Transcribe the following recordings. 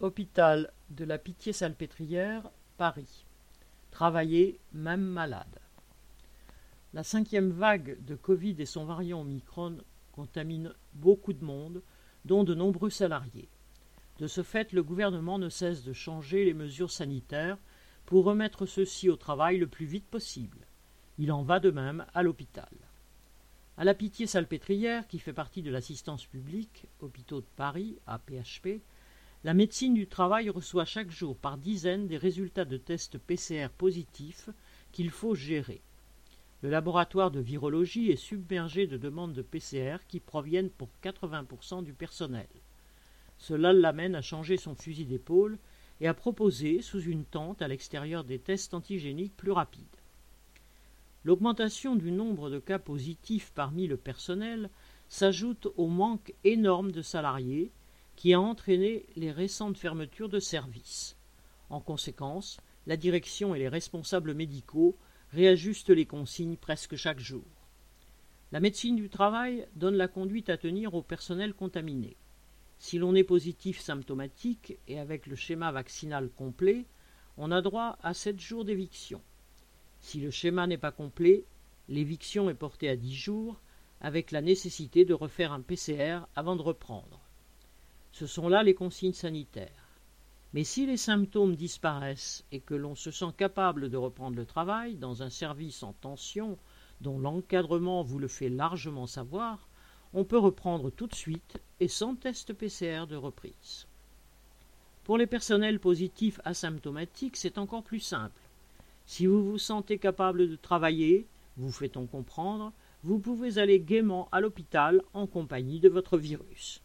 Hôpital de la Pitié-Salpêtrière, Paris. Travailler, même malade. La cinquième vague de Covid et son variant Omicron contaminent beaucoup de monde, dont de nombreux salariés. De ce fait, le gouvernement ne cesse de changer les mesures sanitaires pour remettre ceux-ci au travail le plus vite possible. Il en va de même à l'hôpital. À la Pitié-Salpêtrière, qui fait partie de l'assistance publique, hôpitaux de Paris, APHP, la médecine du travail reçoit chaque jour par dizaines des résultats de tests PCR positifs qu'il faut gérer. Le laboratoire de virologie est submergé de demandes de PCR qui proviennent pour 80% du personnel. Cela l'amène à changer son fusil d'épaule et à proposer, sous une tente à l'extérieur des tests antigéniques plus rapides. L'augmentation du nombre de cas positifs parmi le personnel s'ajoute au manque énorme de salariés qui a entraîné les récentes fermetures de services. En conséquence, la direction et les responsables médicaux réajustent les consignes presque chaque jour. La médecine du travail donne la conduite à tenir au personnel contaminé. Si l'on est positif symptomatique et avec le schéma vaccinal complet, on a droit à sept jours d'éviction. Si le schéma n'est pas complet, l'éviction est portée à dix jours, avec la nécessité de refaire un PCR avant de reprendre. Ce sont là les consignes sanitaires. Mais si les symptômes disparaissent et que l'on se sent capable de reprendre le travail dans un service en tension dont l'encadrement vous le fait largement savoir, on peut reprendre tout de suite et sans test PCR de reprise. Pour les personnels positifs asymptomatiques, c'est encore plus simple. Si vous vous sentez capable de travailler, vous fait-on comprendre, vous pouvez aller gaiement à l'hôpital en compagnie de votre virus.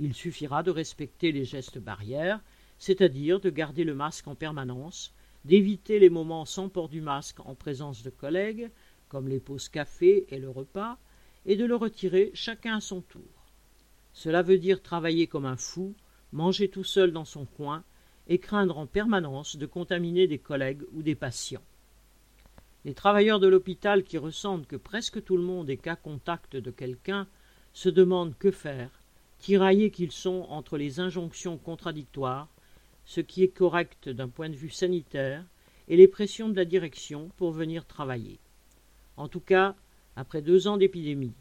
Il suffira de respecter les gestes barrières, c'est-à-dire de garder le masque en permanence, d'éviter les moments sans port du masque en présence de collègues, comme les pauses café et le repas, et de le retirer chacun à son tour. Cela veut dire travailler comme un fou, manger tout seul dans son coin, et craindre en permanence de contaminer des collègues ou des patients. Les travailleurs de l'hôpital qui ressentent que presque tout le monde est cas contact de quelqu'un se demandent que faire tiraillés qu'ils sont entre les injonctions contradictoires, ce qui est correct d'un point de vue sanitaire, et les pressions de la direction pour venir travailler. En tout cas, après deux ans d'épidémie,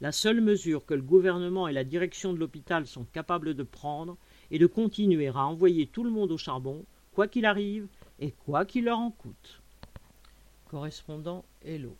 la seule mesure que le gouvernement et la direction de l'hôpital sont capables de prendre est de continuer à envoyer tout le monde au charbon, quoi qu'il arrive et quoi qu'il leur en coûte. Correspondant Hello.